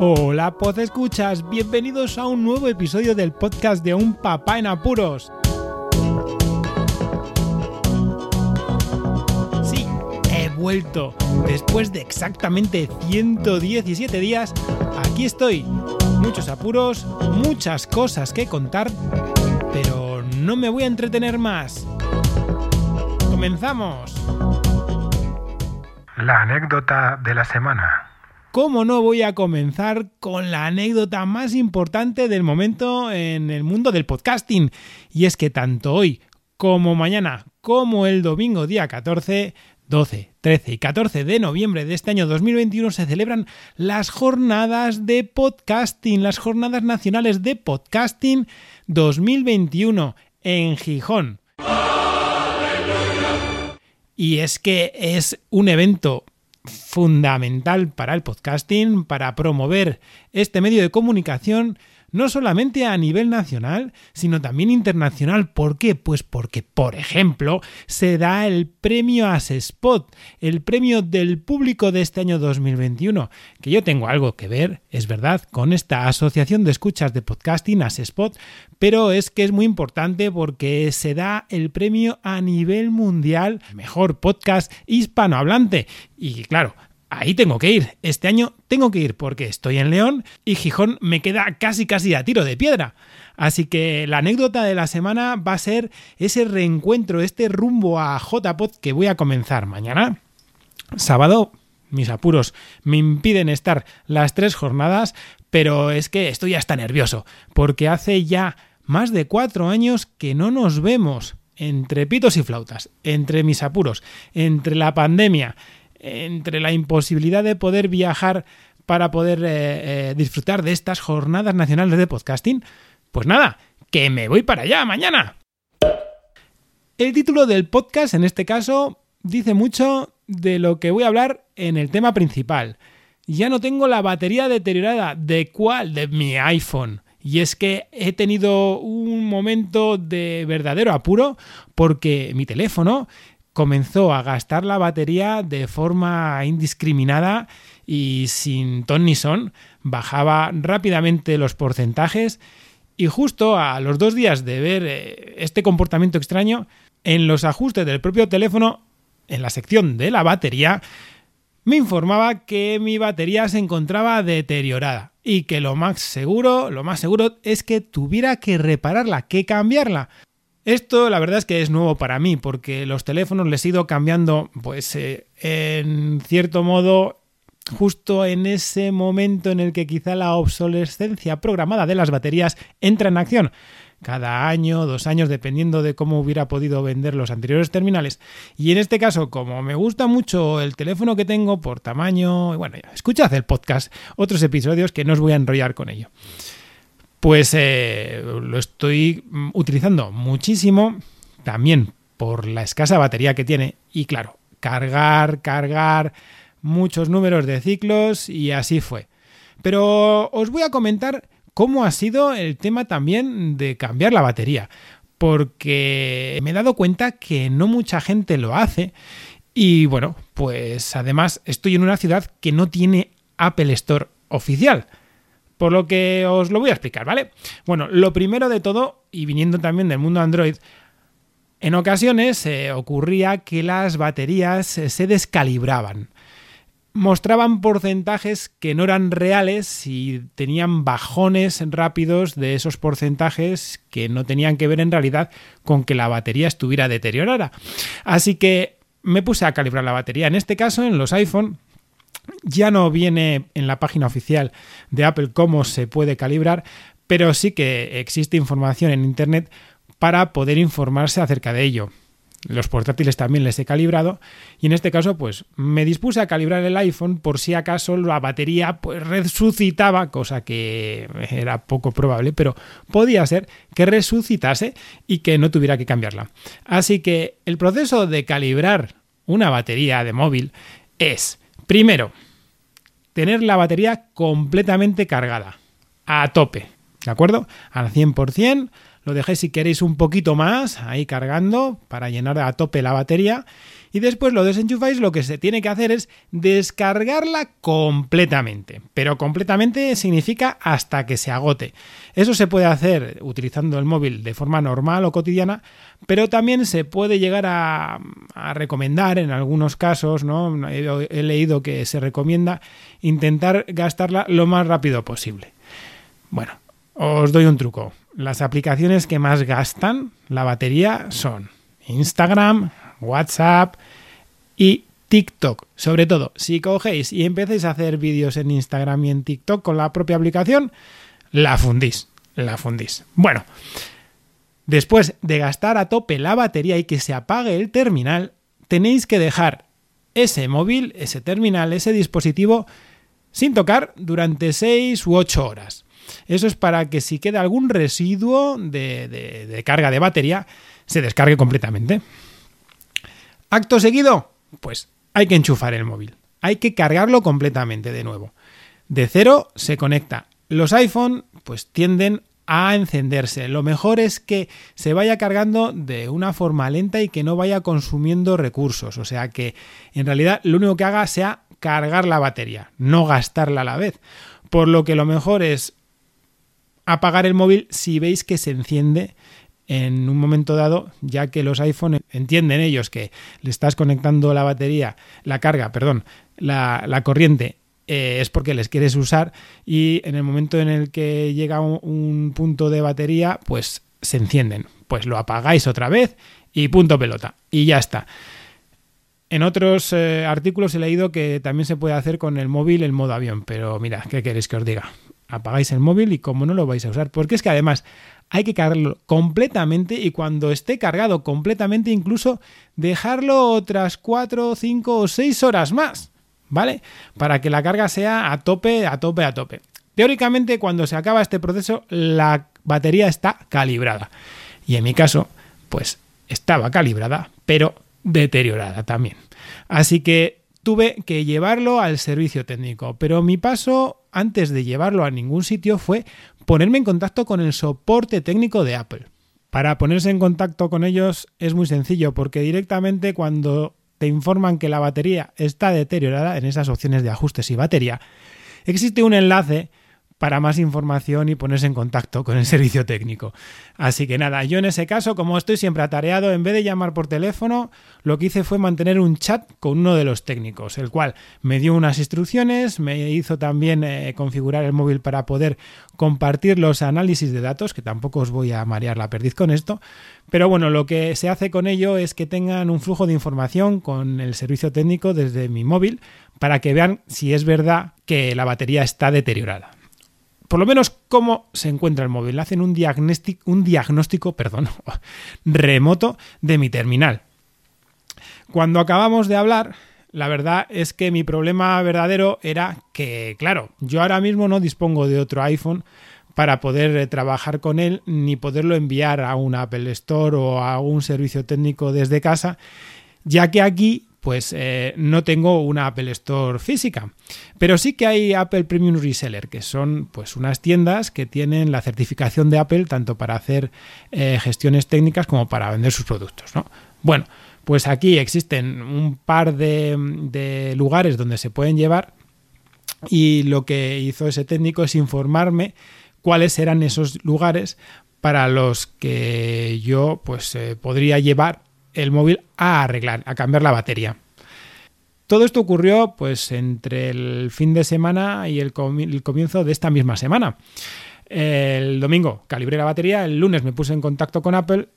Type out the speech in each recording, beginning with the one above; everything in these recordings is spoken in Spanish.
Hola, Pod Escuchas, bienvenidos a un nuevo episodio del podcast de Un Papá en Apuros. Sí, he vuelto. Después de exactamente 117 días, aquí estoy. Muchos apuros, muchas cosas que contar, pero no me voy a entretener más. ¡Comenzamos! La anécdota de la semana. ¿Cómo no voy a comenzar con la anécdota más importante del momento en el mundo del podcasting? Y es que tanto hoy como mañana, como el domingo día 14, 12, 13 y 14 de noviembre de este año 2021 se celebran las jornadas de podcasting, las jornadas nacionales de podcasting 2021 en Gijón. Y es que es un evento fundamental para el podcasting, para promover este medio de comunicación, no solamente a nivel nacional, sino también internacional. ¿Por qué? Pues porque, por ejemplo, se da el premio Spot, el premio del público de este año 2021, que yo tengo algo que ver, es verdad, con esta asociación de escuchas de podcasting Spot, pero es que es muy importante porque se da el premio a nivel mundial mejor podcast hispanohablante. Y claro, ahí tengo que ir. Este año tengo que ir porque estoy en León y Gijón me queda casi casi a tiro de piedra. Así que la anécdota de la semana va a ser ese reencuentro, este rumbo a JPod que voy a comenzar mañana. Sábado, mis apuros me impiden estar las tres jornadas, pero es que estoy hasta nervioso, porque hace ya más de cuatro años que no nos vemos entre pitos y flautas, entre mis apuros, entre la pandemia, entre la imposibilidad de poder viajar para poder eh, eh, disfrutar de estas jornadas nacionales de podcasting, pues nada, que me voy para allá mañana. El título del podcast, en este caso, dice mucho de lo que voy a hablar en el tema principal. Ya no tengo la batería deteriorada. ¿De cuál? De mi iPhone. Y es que he tenido un momento de verdadero apuro porque mi teléfono comenzó a gastar la batería de forma indiscriminada y sin ton ni son, bajaba rápidamente los porcentajes y justo a los dos días de ver eh, este comportamiento extraño, en los ajustes del propio teléfono, en la sección de la batería, me informaba que mi batería se encontraba deteriorada y que lo más seguro, lo más seguro es que tuviera que repararla, que cambiarla. Esto la verdad es que es nuevo para mí porque los teléfonos les he ido cambiando pues eh, en cierto modo justo en ese momento en el que quizá la obsolescencia programada de las baterías entra en acción cada año, dos años, dependiendo de cómo hubiera podido vender los anteriores terminales. Y en este caso, como me gusta mucho el teléfono que tengo por tamaño, bueno, escuchad el podcast, otros episodios que no os voy a enrollar con ello pues eh, lo estoy mm, utilizando muchísimo, también por la escasa batería que tiene y claro, cargar, cargar muchos números de ciclos y así fue. Pero os voy a comentar cómo ha sido el tema también de cambiar la batería, porque me he dado cuenta que no mucha gente lo hace y bueno, pues además estoy en una ciudad que no tiene Apple Store oficial. Por lo que os lo voy a explicar, ¿vale? Bueno, lo primero de todo, y viniendo también del mundo Android, en ocasiones eh, ocurría que las baterías eh, se descalibraban. Mostraban porcentajes que no eran reales y tenían bajones rápidos de esos porcentajes que no tenían que ver en realidad con que la batería estuviera deteriorada. Así que me puse a calibrar la batería. En este caso, en los iPhone, ya no viene en la página oficial de Apple cómo se puede calibrar, pero sí que existe información en Internet para poder informarse acerca de ello. Los portátiles también les he calibrado y en este caso pues me dispuse a calibrar el iPhone por si acaso la batería pues resucitaba, cosa que era poco probable, pero podía ser que resucitase y que no tuviera que cambiarla. Así que el proceso de calibrar una batería de móvil es Primero, tener la batería completamente cargada, a tope, ¿de acuerdo? Al 100%, lo dejéis si queréis un poquito más ahí cargando para llenar a tope la batería y después lo desenchufáis, lo que se tiene que hacer es descargarla completamente. Pero completamente significa hasta que se agote. Eso se puede hacer utilizando el móvil de forma normal o cotidiana, pero también se puede llegar a, recomendar en algunos casos, ¿no? he leído que se recomienda intentar gastarla lo más rápido posible. Bueno, os doy un truco. Las aplicaciones que más gastan la batería son Instagram, WhatsApp y TikTok. Sobre todo, si cogéis y empecéis a hacer vídeos en Instagram y en TikTok con la propia aplicación, la fundís, la fundís. Bueno, después de gastar a tope la batería y que se apague el terminal, tenéis que dejar ese móvil, ese terminal, ese dispositivo sin tocar durante 6 u 8 horas. Eso es para que si queda algún residuo de, de carga de batería, se descargue completamente. Acto seguido, pues hay que enchufar el móvil. Hay que cargarlo completamente de nuevo. De cero se conecta. Los iPhone pues tienden a encenderse. Lo mejor es que se vaya cargando de una forma lenta y que no vaya consumiendo recursos. O sea que en realidad lo único que haga sea cargar la batería, no gastarla a la vez. Por lo que lo mejor es apagar el móvil si veis que se enciende en un momento dado, ya que los iPhone entienden ellos que le estás conectando la batería, la carga, perdón, la, corriente eh, es porque les quieres usar y en el momento en el que llega un, punto de batería, pues se encienden. Pues lo apagáis otra vez y punto pelota. Y ya está. En otros eh, artículos he leído que también se puede hacer con el móvil el modo avión, pero mira, ¿qué queréis que os diga? Apagáis el móvil y como no lo vais a usar, porque es que además hay que cargarlo completamente y cuando esté cargado completamente incluso dejarlo otras 4, 5 o 6 horas más, ¿vale? Para que la carga sea a tope, a tope, a tope. Teóricamente cuando se acaba este proceso la batería está calibrada y en mi caso pues estaba calibrada pero deteriorada también. Así que tuve que llevarlo al servicio técnico, pero mi paso antes de llevarlo a ningún sitio fue ponerme en contacto con el soporte técnico de Apple. Para ponerse en contacto con ellos es muy sencillo porque directamente cuando te informan que la batería está deteriorada en esas opciones de ajustes y batería, existe un enlace para más información y ponerse en contacto con el servicio técnico. Así que nada, yo en ese caso, como estoy siempre atareado, en vez de llamar por teléfono, lo que hice fue mantener un chat con uno de los técnicos, el cual me dio unas instrucciones, me hizo también eh, configurar el móvil para poder compartir los análisis de datos, que tampoco os voy a marear la perdiz con esto, pero bueno, lo que se hace con ello es que tengan un flujo de información con el servicio técnico desde mi móvil para que vean si es verdad que la batería está deteriorada por lo menos cómo se encuentra el móvil. Hacen un diagnóstico, remoto de mi terminal. Cuando acabamos de hablar, la verdad es que mi problema verdadero era que, claro, yo ahora mismo no dispongo de otro iPhone para poder eh, trabajar con él ni poderlo enviar a un Apple Store o a un servicio técnico desde casa, ya que aquí pues eh, no tengo una Apple Store física. Pero sí que hay Apple Premium Reseller, que son pues unas tiendas que tienen la certificación de Apple tanto para hacer eh, gestiones técnicas como para vender sus productos. Bueno, pues aquí existen un par de, de lugares donde se pueden llevar y lo que hizo ese técnico es informarme cuáles eran esos lugares para los que yo pues eh, podría llevar el móvil a arreglar, a cambiar la batería. Todo esto ocurrió pues entre el fin de semana y el, comienzo de esta misma semana. El domingo calibré la batería, el lunes me puse en contacto con Apple,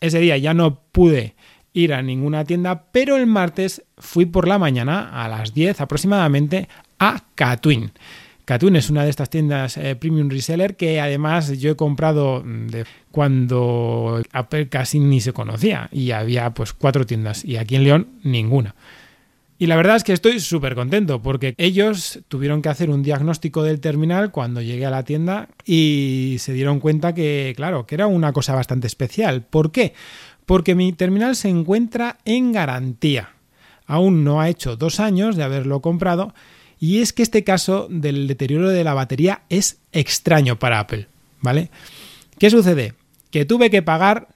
ese día ya no pude ir a ninguna tienda, pero el martes fui por la mañana a las 10 aproximadamente a Catwin. Catun es una de estas tiendas eh, premium reseller que además yo he comprado mm, de cuando Apple casi ni se conocía y había pues cuatro tiendas y aquí en León ninguna. Y la verdad es que estoy súper contento porque ellos tuvieron que hacer un diagnóstico del terminal cuando llegué a la tienda y se dieron cuenta que, claro, que era una cosa bastante especial. ¿Por qué? Porque mi terminal se encuentra en garantía. Aún no ha hecho dos años de haberlo comprado y es que este caso del deterioro de la batería es extraño para Apple, ¿vale? ¿Qué sucede? que tuve que pagar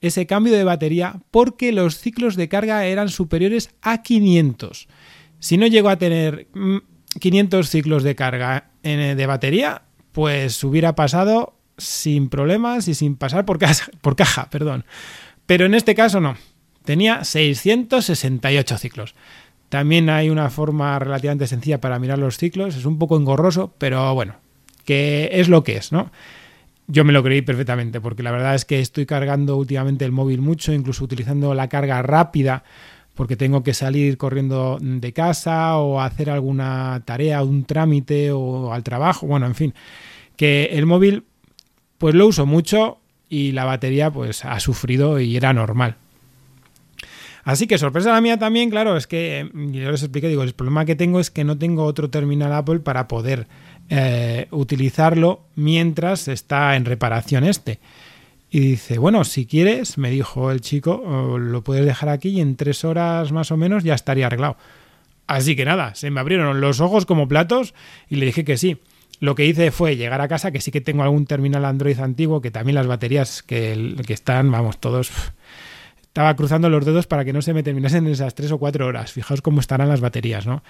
ese cambio de batería porque los ciclos de carga eran superiores a 500. Si no llego a tener 500 mm, ciclos de carga de batería, pues hubiera pasado sin problemas y sin pasar por, por caja, perdón. Pero en este caso no. Tenía 668 ciclos. También hay una forma relativamente sencilla para mirar los ciclos. Es un poco engorroso, pero bueno, que es lo que es, ¿no? Yo me lo creí perfectamente, porque la verdad es que estoy cargando últimamente el móvil mucho, incluso utilizando la carga rápida, porque tengo que salir corriendo de casa o hacer alguna tarea, un trámite o al trabajo, bueno, en fin, que el móvil pues lo uso mucho y la batería pues ha sufrido y era normal. Así que sorpresa la mía también, claro, es que yo les expliqué, digo, el problema que tengo es que no tengo otro terminal Apple para poder eh, utilizarlo mientras está en reparación este. Y dice, bueno, si quieres, me dijo el chico, lo puedes dejar aquí y en tres horas más o menos ya estaría arreglado. Así que nada, se me abrieron los ojos como platos y le dije que sí. Lo que hice fue llegar a casa, que sí que tengo algún terminal Android antiguo, que también las baterías que están, vamos, todos... Estaba cruzando los dedos para que no se me terminasen en esas tres o cuatro horas. Fijaos cómo estarán las baterías, ¿no?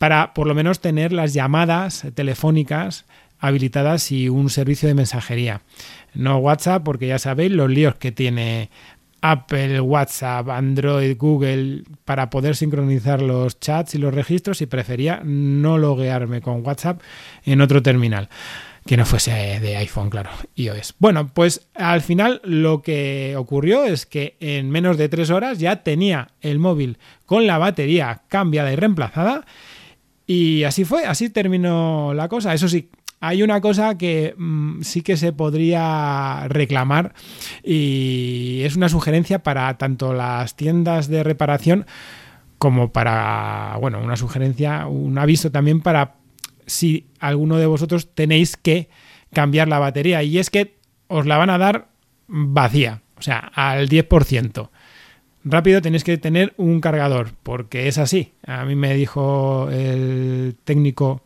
Para por lo menos tener las llamadas telefónicas habilitadas y un servicio de mensajería. No WhatsApp, porque ya sabéis los líos que tiene Apple, WhatsApp, Android, Google para poder sincronizar los chats y los registros y prefería no loguearme con WhatsApp en otro terminal que no fuese de iPhone, claro, iOS. Bueno, pues al final lo que ocurrió es que en menos de tres horas ya tenía el móvil con la batería cambiada y reemplazada y así fue, así terminó la cosa. Eso sí, hay una cosa que mm, sí que se podría reclamar y es una sugerencia para tanto las tiendas de reparación como para, bueno, una sugerencia, un aviso también para si alguno de vosotros tenéis que cambiar la batería y es que os la van a dar vacía, o sea, al 10%. Rápido tenéis que tener un cargador, porque es así. A mí me dijo el técnico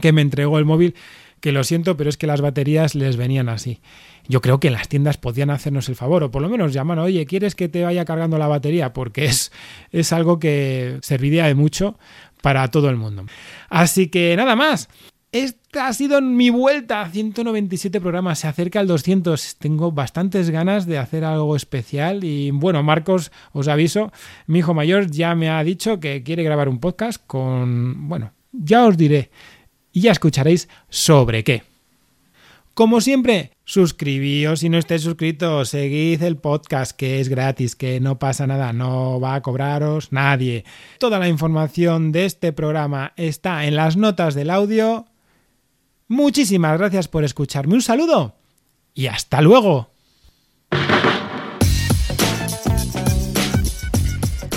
que me entregó el móvil que lo siento, pero es que las baterías les venían así. Yo creo que las tiendas podían hacernos el favor, o por lo menos llaman, oye, ¿quieres que te vaya cargando la batería? Porque es, es algo que serviría de mucho para todo el mundo. Así que nada más. Esta ha sido mi vuelta a 197 programas. Se acerca el 200. Tengo bastantes ganas de hacer algo especial. Y bueno, Marcos, os aviso, mi hijo mayor ya me ha dicho que quiere grabar un podcast con. Bueno, ya os diré y ya escucharéis sobre qué. Como siempre, suscribíos si no estáis suscritos, seguid el podcast que es gratis, que no pasa nada, no va a cobraros nadie. Toda la información de este programa está en las notas del audio. Muchísimas gracias por escucharme, un saludo y hasta luego.